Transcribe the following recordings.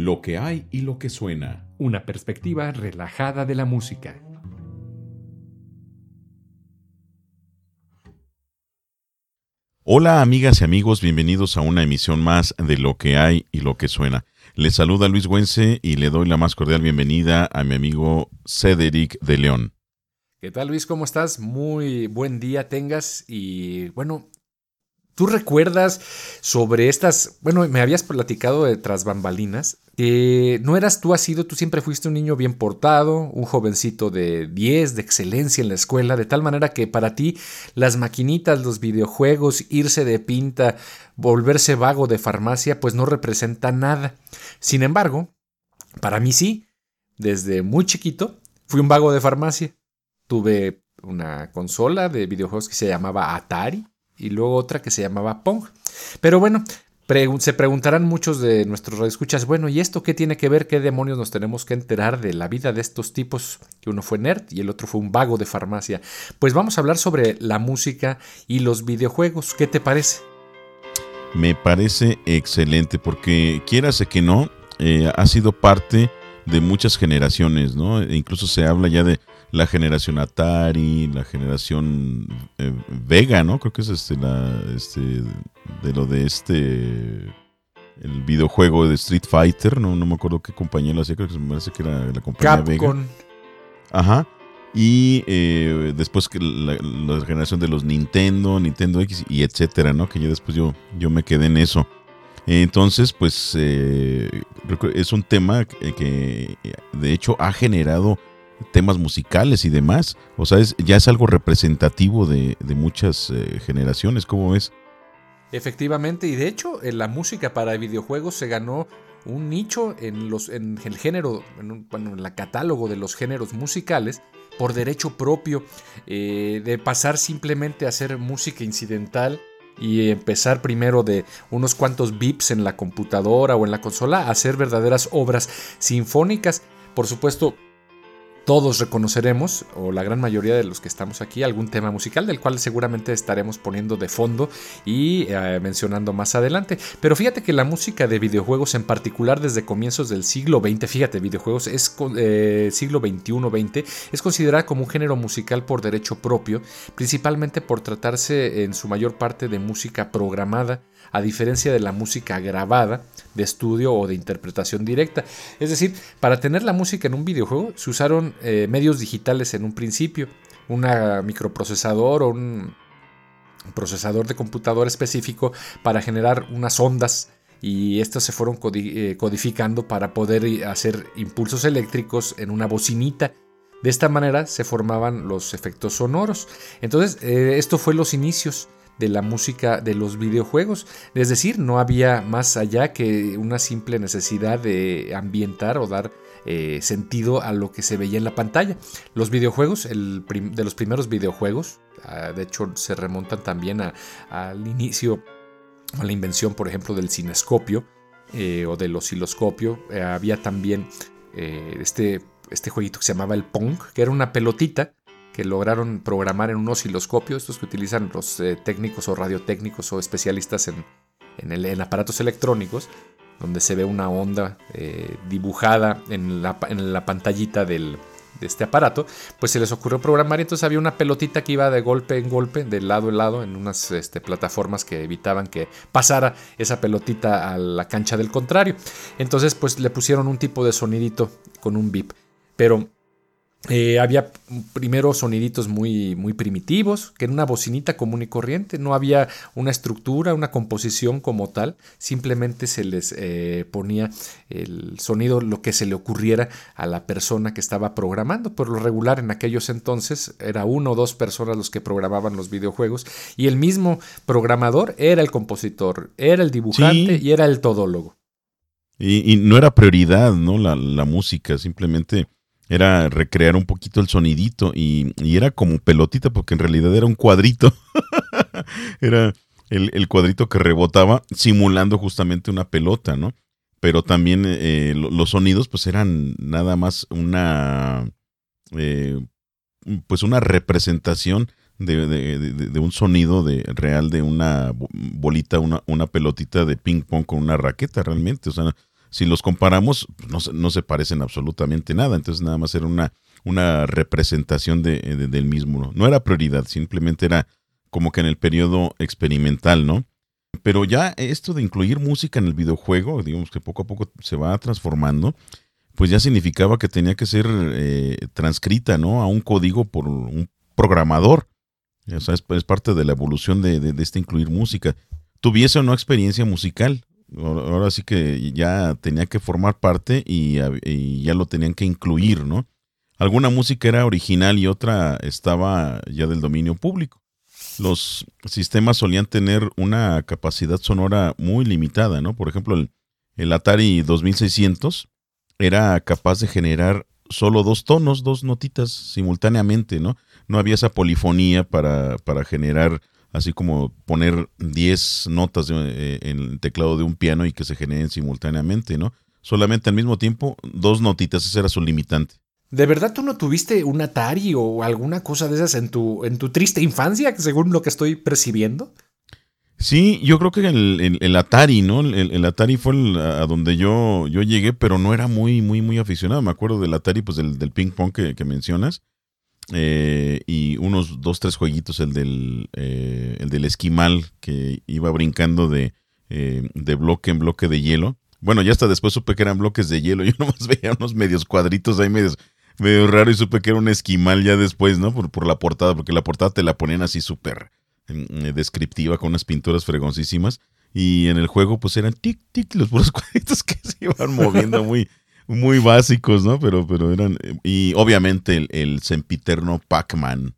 Lo que hay y lo que suena. Una perspectiva relajada de la música. Hola amigas y amigos, bienvenidos a una emisión más de Lo que hay y lo que suena. Les saluda Luis Güense y le doy la más cordial bienvenida a mi amigo Cedric de León. ¿Qué tal Luis? ¿Cómo estás? Muy buen día tengas y bueno, ¿tú recuerdas sobre estas, bueno, me habías platicado de tras bambalinas, que no eras tú así, tú siempre fuiste un niño bien portado, un jovencito de 10, de excelencia en la escuela, de tal manera que para ti las maquinitas, los videojuegos, irse de pinta, volverse vago de farmacia, pues no representa nada. Sin embargo, para mí sí, desde muy chiquito fui un vago de farmacia. Tuve una consola de videojuegos que se llamaba Atari y luego otra que se llamaba Pong. Pero bueno, se preguntarán muchos de nuestros radioescuchas, bueno, ¿y esto qué tiene que ver? ¿Qué demonios nos tenemos que enterar de la vida de estos tipos? Que uno fue nerd y el otro fue un vago de farmacia. Pues vamos a hablar sobre la música y los videojuegos. ¿Qué te parece? Me parece excelente porque quieras que no, eh, ha sido parte de muchas generaciones, ¿no? E incluso se habla ya de la generación Atari, la generación eh, Vega, ¿no? Creo que es este, la, este, de lo de este, el videojuego de Street Fighter, no, no me acuerdo qué compañía lo hacía, creo que me parece que era la compañía Vega. Ajá. Y eh, después que la, generación de los Nintendo, Nintendo X y etcétera, ¿no? Que ya después yo, yo me quedé en eso. Entonces, pues eh, es un tema que de hecho ha generado temas musicales y demás. O sea, ya es algo representativo de, muchas eh, generaciones, ¿cómo ves? Efectivamente, y de hecho la música para videojuegos se ganó un nicho en, los, en el género, en, en el catálogo de los géneros musicales por derecho propio, eh, de pasar simplemente a hacer música incidental y empezar primero de unos cuantos bips en la computadora o en la consola a hacer verdaderas obras sinfónicas. Por supuesto, todos reconoceremos, o la gran mayoría de los que estamos aquí, algún tema musical del cual seguramente estaremos poniendo de fondo y eh, mencionando más adelante. Pero fíjate que la música de videojuegos, en particular desde comienzos del siglo XX, fíjate, videojuegos es eh, siglo XXI-XX, es considerada como un género musical por derecho propio, principalmente por tratarse en su mayor parte de música programada a diferencia de la música grabada de estudio o de interpretación directa. Es decir, para tener la música en un videojuego se usaron eh, medios digitales en un principio, un microprocesador o un procesador de computador específico para generar unas ondas y estas se fueron eh, codificando para poder hacer impulsos eléctricos en una bocinita. De esta manera se formaban los efectos sonoros. Entonces, eh, esto fue los inicios de la música de los videojuegos. Es decir, no había más allá que una simple necesidad de ambientar o dar eh, sentido a lo que se veía en la pantalla. Los videojuegos, el de los primeros videojuegos, ah, de hecho se remontan también al inicio, a la invención, por ejemplo, del cinescopio eh, o del osciloscopio. Eh, había también este, este jueguito que se llamaba el Pong, que era una pelotita que lograron programar en un osciloscopio, estos que utilizan los eh, técnicos o radiotécnicos o especialistas en, en, aparatos electrónicos, donde se ve una onda eh, dibujada en la, en la pantallita del, de este aparato, pues se les ocurrió programar y entonces había una pelotita que iba de golpe en golpe, de lado en lado, en unas este, plataformas que evitaban que pasara esa pelotita a la cancha del contrario. Entonces pues le pusieron un tipo de sonidito con un bip. Pero eh, había primero soniditos muy, muy primitivos, que en una bocinita común y corriente, no había una estructura, una composición como tal, simplemente se les eh, ponía el sonido, lo que se le ocurriera a la persona que estaba programando. Por lo regular en aquellos entonces era uno o dos personas los que programaban los videojuegos y el mismo programador era el compositor, era el dibujante y era el todólogo. Y, no era prioridad, ¿no? La, la música, simplemente era recrear un poquito el sonidito y, era como pelotita porque en realidad era un cuadrito. era el, cuadrito que rebotaba simulando justamente una pelota, ¿no? Pero también eh, los sonidos pues eran nada más una, eh, pues una representación de, un sonido de, real de una bolita, una, una pelotita de ping pong con una raqueta realmente. O sea, si los comparamos, pues, no, se parecen absolutamente nada. Entonces nada más era una, una representación de, del mismo. ¿no? era prioridad, simplemente era como que en el periodo experimental, ¿no? Pero ya esto de incluir música en el videojuego, digamos que poco a poco se va transformando, pues ya significaba que tenía que ser eh, transcrita, ¿no? A un código por un programador. O sea, es, parte de la evolución de, de, este incluir música. Tuviese o no experiencia musical, ahora sí que ya tenía que formar parte y, ya lo tenían que incluir, ¿no? Alguna música era original y otra estaba ya del dominio público. Los sistemas solían tener una capacidad sonora muy limitada, ¿no? Por ejemplo, el, Atari 2600 era capaz de generar solo dos tonos, dos notitas simultáneamente, ¿no? No había esa polifonía para, para generar así como poner 10 notas eh, en el teclado de un piano y que se generen simultáneamente, ¿no? Solamente al mismo tiempo, dos notitas, ese era su limitante. ¿De verdad tú no tuviste un Atari o alguna cosa de esas en tu, en tu triste infancia, según lo que estoy percibiendo? Sí, yo creo que el, Atari, ¿no? El, Atari fue a donde yo, yo llegué, pero no era muy, muy, muy aficionado. Me acuerdo del Atari, pues del, del ping pong que, que mencionas. Eh, y unos dos, tres jueguitos, el del, eh, el del esquimal que iba brincando de, eh, de bloque en bloque de hielo. Bueno, ya hasta después supe que eran bloques de hielo. Yo nomás veía unos medios cuadritos ahí medios, medio raro y supe que era un esquimal ya después, ¿no? Por, por la portada, porque la portada te la ponían así súper descriptiva con unas pinturas fregoncísimas. Y en el juego pues eran tic, tic, los puros cuadritos que se iban moviendo muy, muy básicos, ¿no? Pero, pero eran. Y obviamente el, sempiterno Pac-Man.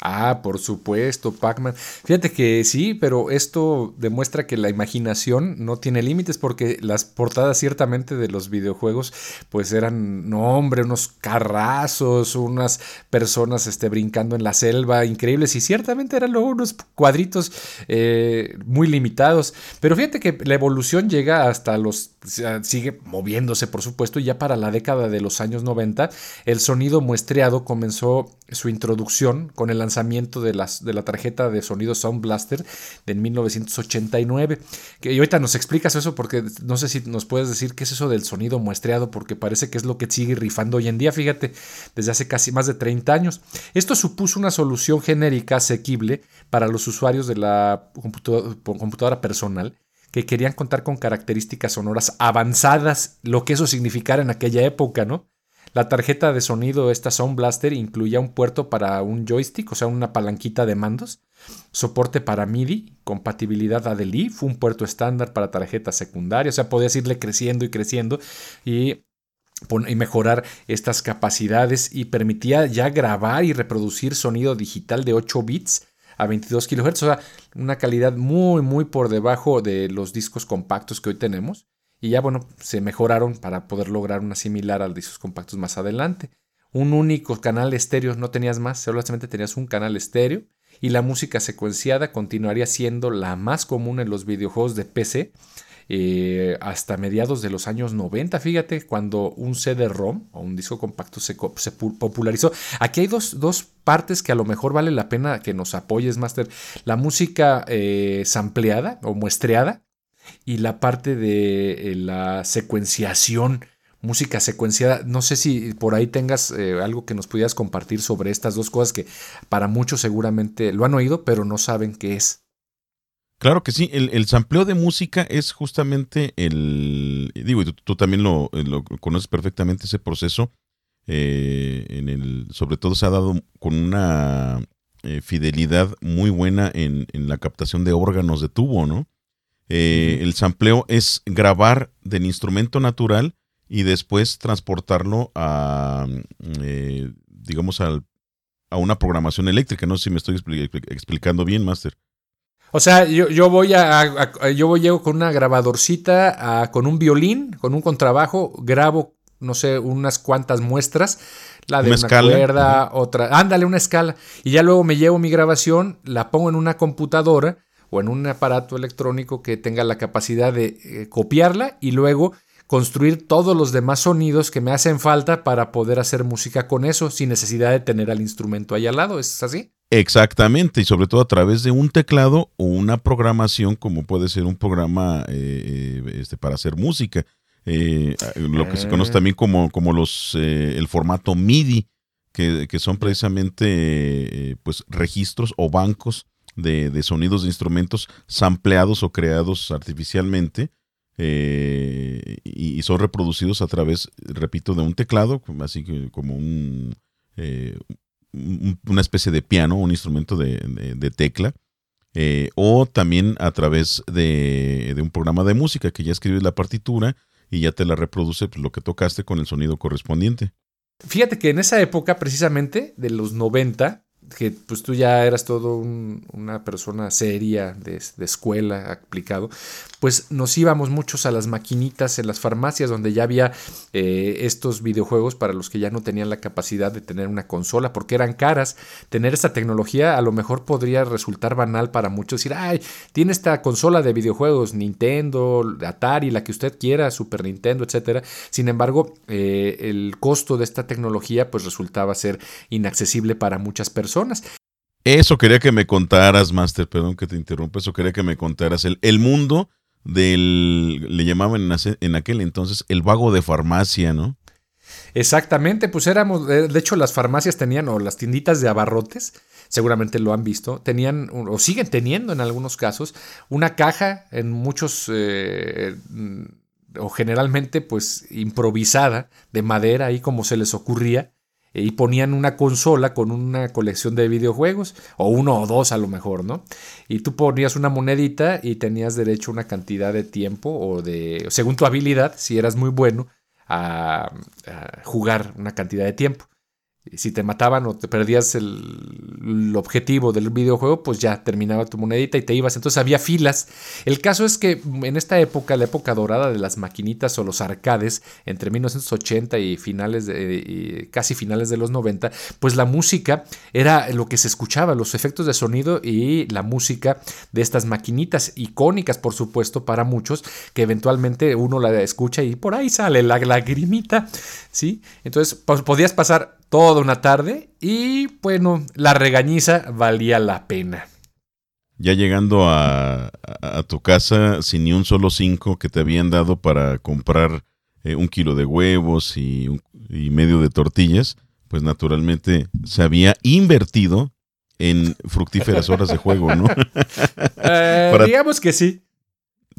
Ah, por supuesto, Pac-Man. Fíjate que sí, pero esto demuestra que la imaginación no tiene límites porque las portadas ciertamente de los videojuegos pues eran, no hombre, unos carrazos, unas personas este, brincando en la selva, increíbles y ciertamente eran luego unos cuadritos eh, muy limitados. Pero fíjate que la evolución llega hasta los, sigue moviéndose por supuesto y ya para la década de los años 90 el sonido muestreado comenzó su introducción con el lanzamiento de, las, de la tarjeta de sonido Sound Blaster de 1989. Que, y ahorita nos explicas eso porque no sé si nos puedes decir qué es eso del sonido muestreado, porque parece que es lo que sigue rifando hoy en día, fíjate, desde hace casi más de 30 años. Esto supuso una solución genérica asequible para los usuarios de la computadora personal que querían contar con características sonoras avanzadas, lo que eso significara en aquella época, ¿no? La tarjeta de sonido, esta Sound Blaster, incluía un puerto para un joystick, o sea, una palanquita de mandos, soporte para MIDI, compatibilidad ADLI, fue un puerto estándar para tarjeta secundaria, o sea, podías irle creciendo y creciendo y y mejorar estas capacidades y permitía ya grabar y reproducir sonido digital de 8 bits a 22 kHz, o sea, una calidad muy, muy por debajo de los discos compactos que hoy tenemos. Y ya, bueno, se mejoraron para poder lograr una similar al discos compactos más adelante. Un único canal estéreo, no tenías más, solamente tenías un canal estéreo. Y la música secuenciada continuaría siendo la más común en los videojuegos de PC eh, hasta mediados de los años 90, fíjate, cuando un CD-ROM o un disco compacto se, popularizó. Aquí hay dos, partes que a lo mejor vale la pena que nos apoyes, Master. La música eh, sampleada o muestreada y la parte de eh, la secuenciación, música secuenciada. No sé si por ahí tengas eh, algo que nos pudieras compartir sobre estas dos cosas que para muchos seguramente lo han oído, pero no saben qué es. Claro que sí, el, el sampleo de música es justamente el, digo, y tú, también lo, conoces perfectamente ese proceso, eh, en el, sobre todo se ha dado con una fidelidad muy buena en, en, la captación de órganos de tubo, ¿no? Eh, el sampleo es grabar del instrumento natural y después transportarlo a, eh, digamos, a una programación eléctrica. No sé si me estoy explicando bien, Master. O sea, yo, voy a, yo voy llego con una grabadorcita, con un violín, con un contrabajo, grabo, no sé, unas cuantas muestras, la de una, cuerda, otra, ándale una escala, y ya luego me llevo mi grabación, la pongo en una computadora o en un aparato electrónico que tenga la capacidad de eh, copiarla y luego construir todos los demás sonidos que me hacen falta para poder hacer música con eso sin necesidad de tener al instrumento ahí al lado. ¿Es así? Exactamente, y sobre todo a través de un teclado o una programación como puede ser un programa eh, eh, este, para hacer música. eh, lo que se conoce ah. también como, como los, eh, el formato MIDI, que, son precisamente pues registros o bancos de, sonidos de instrumentos sampleados o creados artificialmente y, son reproducidos a través, repito, de un teclado, así que como un, una especie de piano, un instrumento de, tecla. o también a través de, de, un programa de música que ya escribes la partitura y ya te la reproduce pues, lo que tocaste con el sonido correspondiente. Fíjate que en esa época, precisamente, de los 90, que pues tú ya eras todo una persona seria de, escuela aplicado, pues nos íbamos muchos a las maquinitas en las farmacias donde ya había eh, estos videojuegos para los que ya no tenían la capacidad de tener una consola porque eran caras. Tener esta tecnología a lo mejor podría resultar banal para muchos. Decir, ay, tiene esta consola de videojuegos, Nintendo, Atari, la que usted quiera, Super Nintendo, etcétera. Sin embargo, eh, el costo de esta tecnología pues resultaba ser inaccesible para muchas personas eso quería que me contaras, Master, perdón que te interrumpa, eso quería que me contaras. El, el mundo del, le llamaban en aquel entonces, el vago de farmacia, ¿no? Exactamente, pues éramos, de hecho las farmacias tenían, o las tienditas de abarrotes, seguramente lo han visto, tenían, o siguen teniendo en algunos casos, una caja en muchos, eh, o generalmente pues improvisada, de madera, ahí como se les ocurría, y ponían una consola con una colección de videojuegos, o uno o dos a lo mejor, ¿no? Y tú ponías una monedita y tenías derecho a una cantidad de tiempo o de, según tu habilidad, si eras muy bueno, a, a jugar una cantidad de tiempo si te mataban o te perdías el, objetivo del videojuego, pues ya terminaba tu monedita y te ibas. Entonces había filas. El caso es que en esta época, la época dorada de las maquinitas o los arcades, entre 1980 y finales de, casi finales de los 90, pues la música era lo que se escuchaba, los efectos de sonido y la música de estas maquinitas icónicas, por supuesto, para muchos, que eventualmente uno la escucha y por ahí sale la lagrimita, ¿sí? Entonces pues, podías pasar toda una tarde y bueno, la regañiza valía la pena. Ya llegando a, tu casa sin ni un solo cinco que te habían dado para comprar eh, un kilo de huevos y, medio de tortillas, pues naturalmente se había invertido en fructíferas horas de juego, ¿no? Eh, digamos que sí.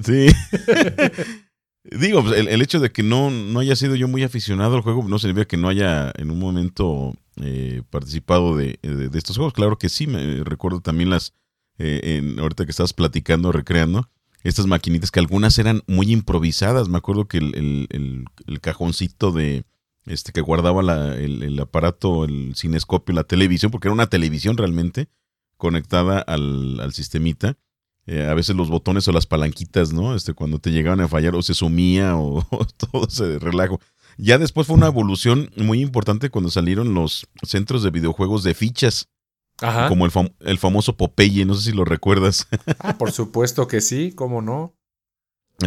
Sí. Digo, pues, el, hecho de que no, no haya sido yo muy aficionado al juego no significa que no haya en un momento eh, participado de, estos juegos. Claro que sí, me recuerdo también las, eh, en, ahorita que estabas platicando, recreando, estas maquinitas que algunas eran muy improvisadas. Me acuerdo que el, el, cajoncito de este que guardaba la, el, aparato, el cinescopio, la televisión, porque era una televisión realmente conectada al, al sistemita eh, a veces los botones o las palanquitas, ¿no? Este, cuando te llegaban a fallar o se sumía o, todo ese relajo. Ya después fue una evolución muy importante cuando salieron los centros de videojuegos de fichas. Ajá. Como el, el famoso Popeye, no sé si lo recuerdas. Ah, por supuesto que sí, cómo no.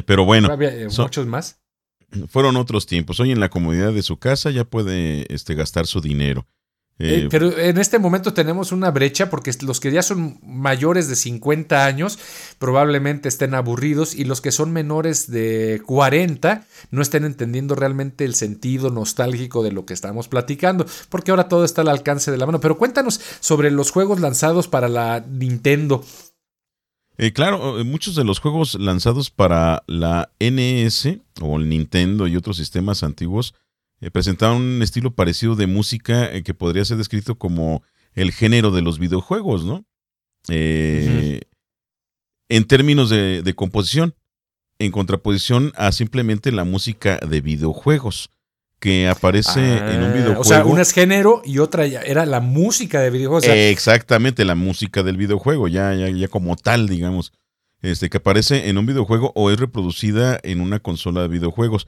Pero bueno. Había eh, muchos más. Fueron otros tiempos. Hoy en la comodidad de su casa ya puede este, gastar su dinero. Eh, eh, pero en este momento tenemos una brecha porque los que ya son mayores de 50 años probablemente estén aburridos y los que son menores de 40 no estén entendiendo realmente el sentido nostálgico de lo que estamos platicando, porque ahora todo está al alcance de la mano. Pero cuéntanos sobre los juegos lanzados para la Nintendo. Eh, claro, muchos de los juegos lanzados para la NS o el Nintendo y otros sistemas antiguos eh, presentaban un estilo parecido de música eh, que podría ser descrito como el género de los videojuegos, ¿no? Eh, en términos de, composición, en contraposición a simplemente la música de videojuegos que aparece en un videojuego. Ah, o sea, una es género y otra era la música de videojuegos. exactamente, la música del videojuego, ya, ya, ya como tal, digamos. Este, que aparece en un videojuego o es reproducida en una consola de videojuegos.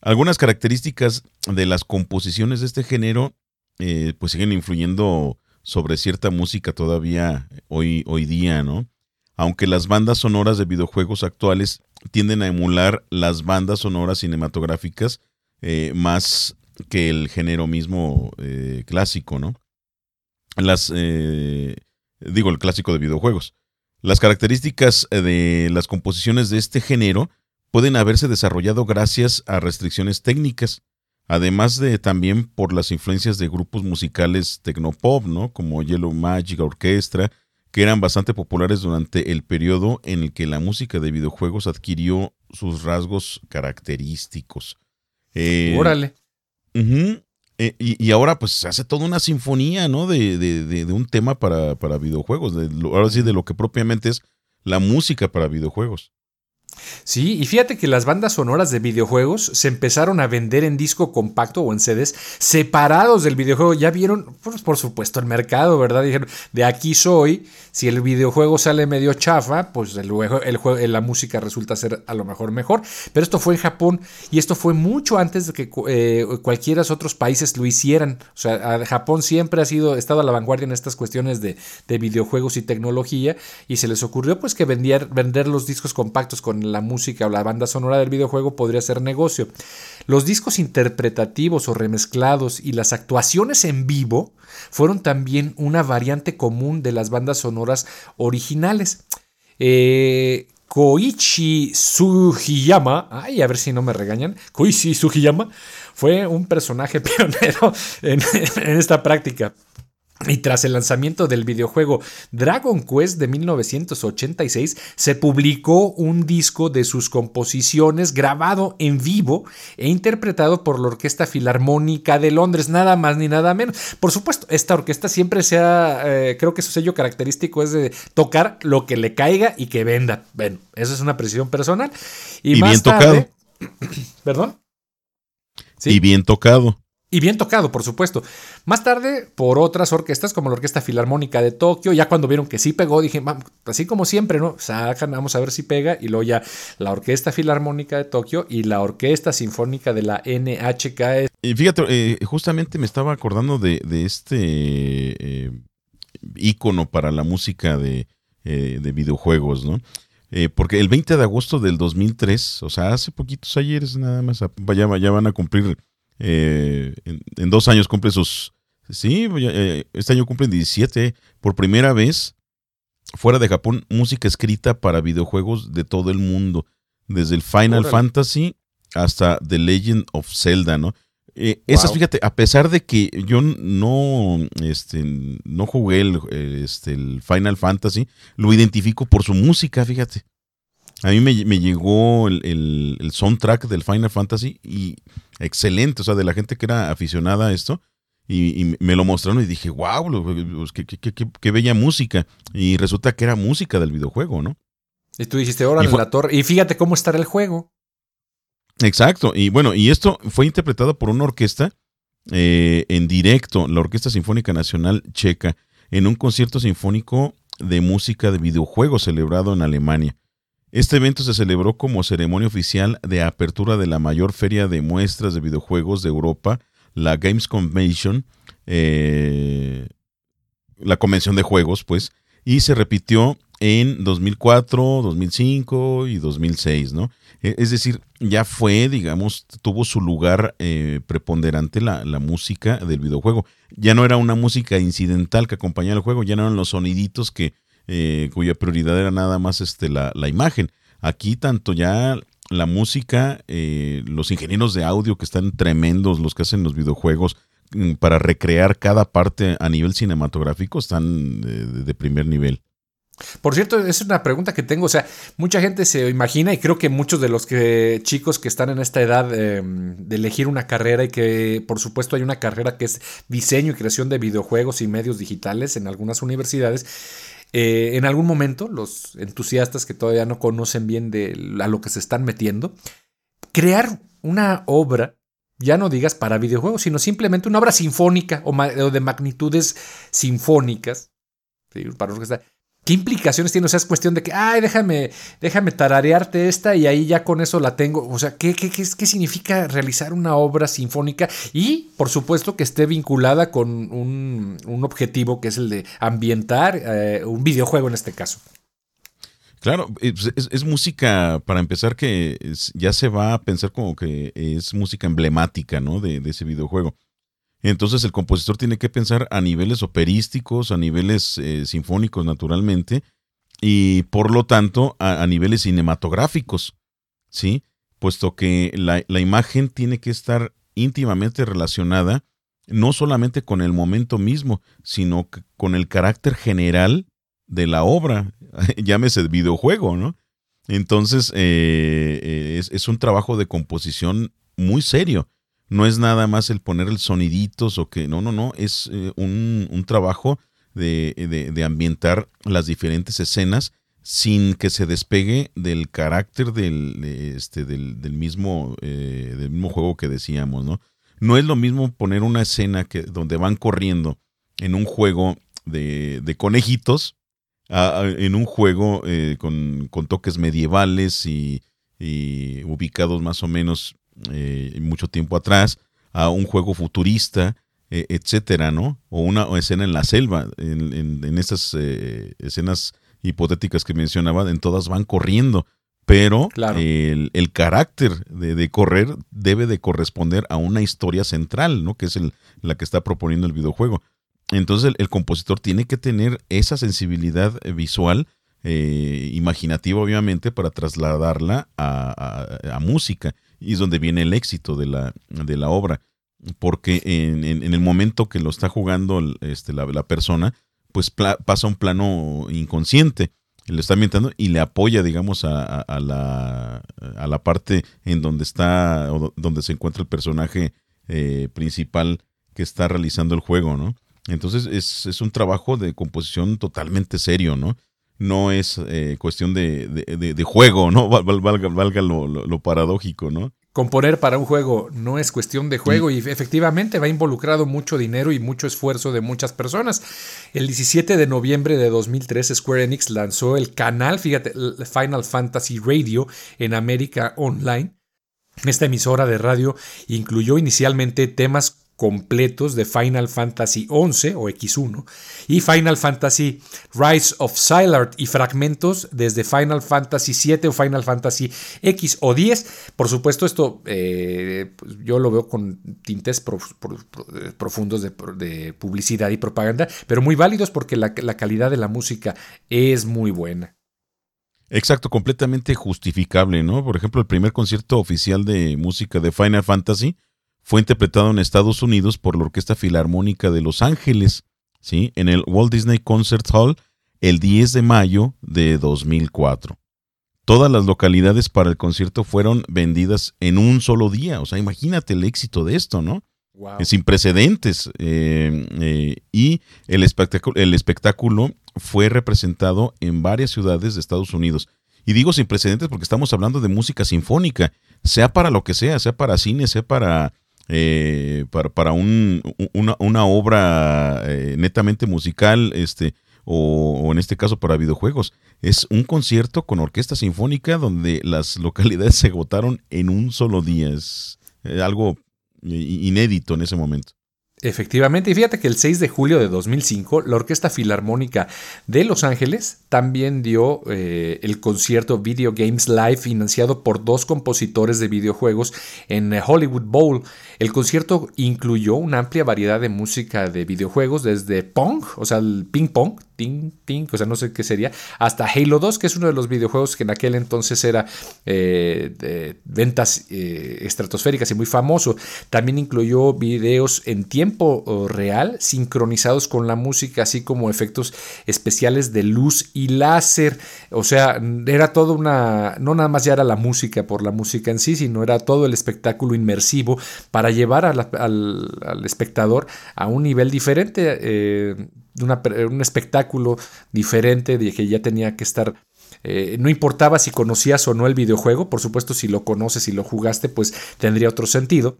Algunas características de las composiciones de este género eh, pues siguen influyendo sobre cierta música todavía hoy, hoy día, ¿no? Aunque las bandas sonoras de videojuegos actuales tienden a emular las bandas sonoras cinematográficas eh, más que el género mismo eh, clásico, ¿no? Las, digo, el clásico de videojuegos. Las características de las composiciones de este género pueden haberse desarrollado gracias a restricciones técnicas, además de también por las influencias de grupos musicales tecnopop, ¿no? Como Yellow Magic Orchestra, que eran bastante populares durante el periodo en el que la música de videojuegos adquirió sus rasgos característicos. Eh, Órale. Eh, y, ahora pues se hace toda una sinfonía, ¿no? De, de, de, un tema para, para videojuegos, de, ahora sí de lo que propiamente es la música para videojuegos. Sí, y fíjate que las bandas sonoras de videojuegos se empezaron a vender en disco compacto o en CDs separados del videojuego. Ya vieron, pues, por supuesto, el mercado, ¿verdad? Dijeron, de aquí soy. Si el videojuego sale medio chafa, pues el, el juego, la música resulta ser a lo mejor mejor. Pero esto fue en Japón y esto fue mucho antes de que eh, cualquiera de otros países lo hicieran. O sea, Japón siempre ha sido, estado a la vanguardia en estas cuestiones de, de videojuegos y tecnología y se les ocurrió pues que vender, vender los discos compactos con la música o la banda sonora del videojuego podría ser negocio. Los discos interpretativos o remezclados y las actuaciones en vivo fueron también una variante común de las bandas sonoras originales. Eh, Koichi Sugiyama, ay, a ver si no me regañan, Koichi Sugiyama fue un personaje pionero en esta práctica. Y tras el lanzamiento del videojuego Dragon Quest de 1986, se publicó un disco de sus composiciones grabado en vivo e interpretado por la Orquesta Filarmónica de Londres, nada más ni nada menos. Por supuesto, esta orquesta siempre sea, eh, creo que su sello característico es de tocar lo que le caiga y que venda. Bueno, eso es una precisión personal. Y, más bien tarde, tocado. ¿Perdón? Y bien tocado. Y bien tocado, por supuesto. Más tarde, por otras orquestas, como la Orquesta Filarmónica de Tokio, ya cuando vieron que sí pegó, dije, así como siempre, ¿no? Sacan, vamos a ver si pega. Y luego ya la Orquesta Filarmónica de Tokio y la Orquesta Sinfónica de la NHK. Y fíjate, eh, justamente me estaba acordando de, este eh, ícono para la música de, eh, videojuegos, ¿no? porque el 20 de agosto del 2003, o sea, hace poquitos ayeres nada más, ya, ya van a cumplir eh, en, dos años cumple sus... Sí, eh, este año cumplen 17. Por primera vez, fuera de Japón, música escrita para videojuegos de todo el mundo. Desde el Final Fantasy hasta The Legend of Zelda, ¿no? Eh, esas, fíjate, a pesar de que yo no, este, no jugué el, este, el Final Fantasy, lo identifico por su música, fíjate. A mí me, llegó el, el, soundtrack del Final Fantasy y excelente, o sea, de la gente que era aficionada a esto. Y, me lo mostraron y dije, wow, pues, qué, qué, bella música. Y resulta que era música del videojuego, ¿no? Y tú dijiste, órale, la torre. Y fíjate cómo estará el juego. Exacto. Y bueno, y esto fue interpretado por una orquesta eh, en directo, la Orquesta Sinfónica Nacional Checa, en un concierto sinfónico de música de videojuegos celebrado en Alemania. Este evento se celebró como ceremonia oficial de apertura de la mayor feria de muestras de videojuegos de Europa, la Games Convention, eh, la convención de juegos, pues, y se repitió en 2004, 2005 y 2006, ¿no? E, es decir, ya fue, digamos, tuvo su lugar eh, preponderante la, la, música del videojuego. Ya no era una música incidental que acompañaba el juego, ya no eran los soniditos que eh, cuya prioridad era nada más este, la, imagen. Aquí tanto ya la música, eh, los ingenieros de audio que están tremendos, los que hacen los videojuegos, mm, para recrear cada parte a nivel cinematográfico, están de, primer nivel. Por cierto, es una pregunta que tengo. O sea, mucha gente se imagina, y creo que muchos de los que, chicos que están en esta edad em, de elegir una carrera, y que por supuesto hay una carrera que es diseño y creación de videojuegos y medios digitales en algunas universidades, eh, en algún momento, los entusiastas que todavía no conocen bien de a lo que se están metiendo, crear una obra, ya no digas para videojuegos, sino simplemente una obra sinfónica o, de magnitudes sinfónicas, para los ¿Qué implicaciones tiene? O sea, es cuestión de que, ay, déjame, déjame tararearte esta y ahí ya con eso la tengo. O sea, ¿qué, qué, qué, significa realizar una obra sinfónica? Y, por supuesto, que esté vinculada con un, objetivo que es el de ambientar eh, un videojuego en este caso. Claro, pues, es, música, para empezar, que ya se va a pensar como que es música emblemática, ¿no? De ese videojuego. Entonces el compositor tiene que pensar a niveles operísticos, a niveles eh, sinfónicos naturalmente, y por lo tanto a, niveles cinematográficos. ¿sí? Puesto que la, imagen tiene que estar íntimamente relacionada no solamente con el momento mismo, sino con el carácter general de la obra, llámese videojuego, ¿no? Entonces, eh, eh, es, un trabajo de composición muy serio. No es nada más el poner el soniditos o que, no, no, no, es eh, un, trabajo de, de, ambientar las diferentes escenas sin que se despegue del carácter del, este, del, mismo, del mismo juego que decíamos, ¿no? No es lo mismo poner una escena que, donde van corriendo en un juego de, de conejitos, en un juego eh, con, toques medievales y, ubicados más o menos eh, mucho tiempo atrás, a un juego futurista, eh, etcétera, ¿no? O una escena en la selva, en, en, esas escenas hipotéticas que mencionaba, en todas van corriendo pero el, carácter de, correr debe de corresponder a una historia central, ¿no? Que es el, la que está proponiendo el videojuego. Entonces el, compositor tiene que tener esa sensibilidad eh, visual, eh, imaginativa obviamente, para trasladarla a, música. Y es donde viene el éxito de la, de la obra. Porque en, el momento que lo está jugando este, la, la persona, pues pasa un plano inconsciente le está ambientando y le apoya, digamos, a, la, a la parte en donde está, donde se encuentra el personaje eh, principal que está realizando el juego, ¿no? Entonces es, un trabajo de composición totalmente serio, ¿no? No es eh, cuestión de, de, juego, ¿no? Valga, valga lo, lo paradójico, ¿no? Componer para un juego no es cuestión de juego y efectivamente va involucrado mucho dinero y mucho esfuerzo de muchas personas. El 17 de noviembre de 2003 Square Enix lanzó el canal, fíjate, Final Fantasy Radio en América Online. Esta emisora de radio incluyó inicialmente temas completos de Final Fantasy XI o X1 y Final Fantasy Rise of Sylard y fragmentos desde Final Fantasy VII o Final Fantasy X o 10. Por supuesto, esto eh, pues, yo lo veo con tintes profundos de, publicidad y propaganda, pero muy válidos porque la, la calidad de la música es muy buena. Exacto, completamente justificable, ¿no? Por ejemplo, el primer concierto oficial de música de Final Fantasy fue interpretado en Estados Unidos por la Orquesta Filarmónica de Los Ángeles, ¿sí? en el Walt Disney Concert Hall el 10 de mayo de 2004. Todas las localidades para el concierto fueron vendidas en un solo día. O sea, imagínate el éxito de esto, ¿no? Es sin precedentes. Eh, eh, y el espectáculo, el espectáculo fue representado en varias ciudades de Estados Unidos. Y digo sin precedentes porque estamos hablando de música sinfónica, sea para lo que sea, sea para cine, sea para eh, para, para un, una, obra eh, netamente musical, este, o, en este caso para videojuegos. Es un concierto con orquesta sinfónica donde las localidades se agotaron en un solo día. Es eh, algo inédito en ese momento. Efectivamente, y fíjate que el 6 de julio de 2005, la Orquesta Filarmónica de Los Ángeles también dio eh, el concierto Video Games Live financiado por dos compositores de videojuegos en Hollywood Bowl. El concierto incluyó una amplia variedad de música de videojuegos, desde Pong, o sea, el ping pong, ting, ting, o sea, no sé qué sería, hasta Halo 2, que es uno de los videojuegos que en aquel entonces era eh, de ventas eh, estratosféricas y muy famoso. También incluyó videos en tiempo real, sincronizados con la música, así como efectos especiales de luz y láser. O sea, era todo una, no nada más ya era la música por la música en sí, sino era todo el espectáculo inmersivo para llevar al, espectador a un nivel diferente. Eh, un espectáculo diferente de que ya tenía que estar eh, no importaba si conocías o no el videojuego, por supuesto si lo conoces y lo jugaste, pues tendría otro sentido,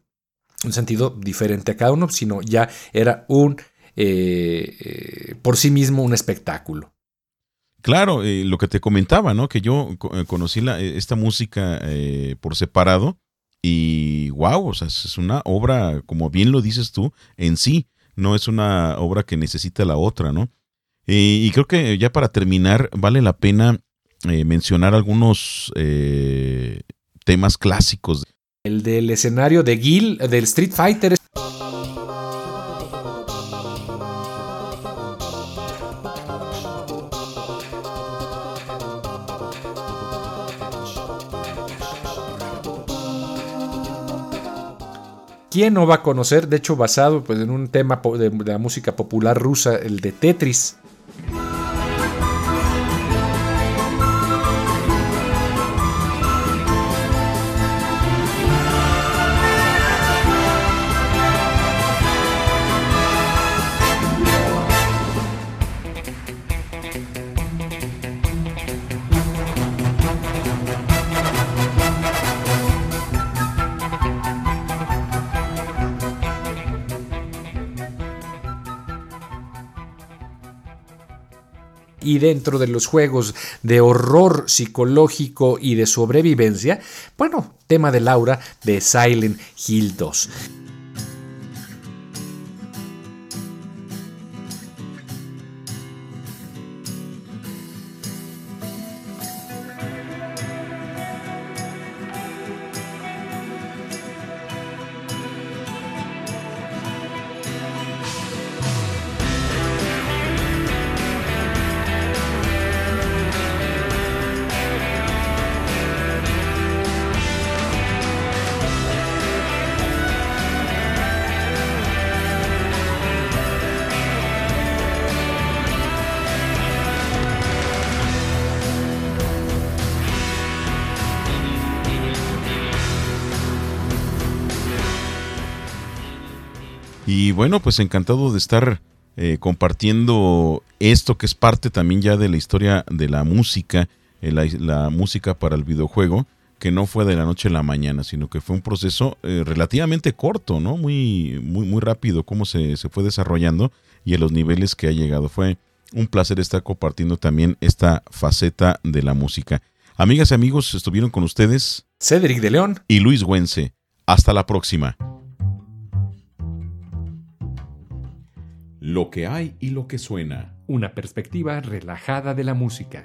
un sentido diferente a cada uno, sino ya era un, eh, eh, por sí mismo, un espectáculo. Claro, lo que te comentaba, ¿no? Que yo conocí esta música por separado y wow, o sea, es una obra, como bien lo dices tú, en sí no es una obra que necesita la otra, ¿no? y creo que ya para terminar, vale la pena eh, mencionar algunos eh, temas clásicos. El del escenario de Gil, del Street Fighter. ¿Quién no va a conocer? De hecho, basado pues, en un tema de, la música popular rusa, el de Tetris. Y dentro de los juegos de horror psicológico y de sobrevivencia, bueno, tema de Laura de Silent Hill 2. Y bueno, pues encantado de estar eh, compartiendo esto que es parte también ya de la historia de la música, eh, la, música para el videojuego, que no fue de la noche a la mañana, sino que fue un proceso eh, relativamente corto, ¿no? Muy, muy, muy rápido, cómo se, se fue desarrollando y a los niveles que ha llegado. Fue un placer estar compartiendo también esta faceta de la música. Amigas y amigos, estuvieron con ustedes Cedric de León y Luis Güense. Hasta la próxima. Lo que hay y lo que suena. Una perspectiva relajada de la música.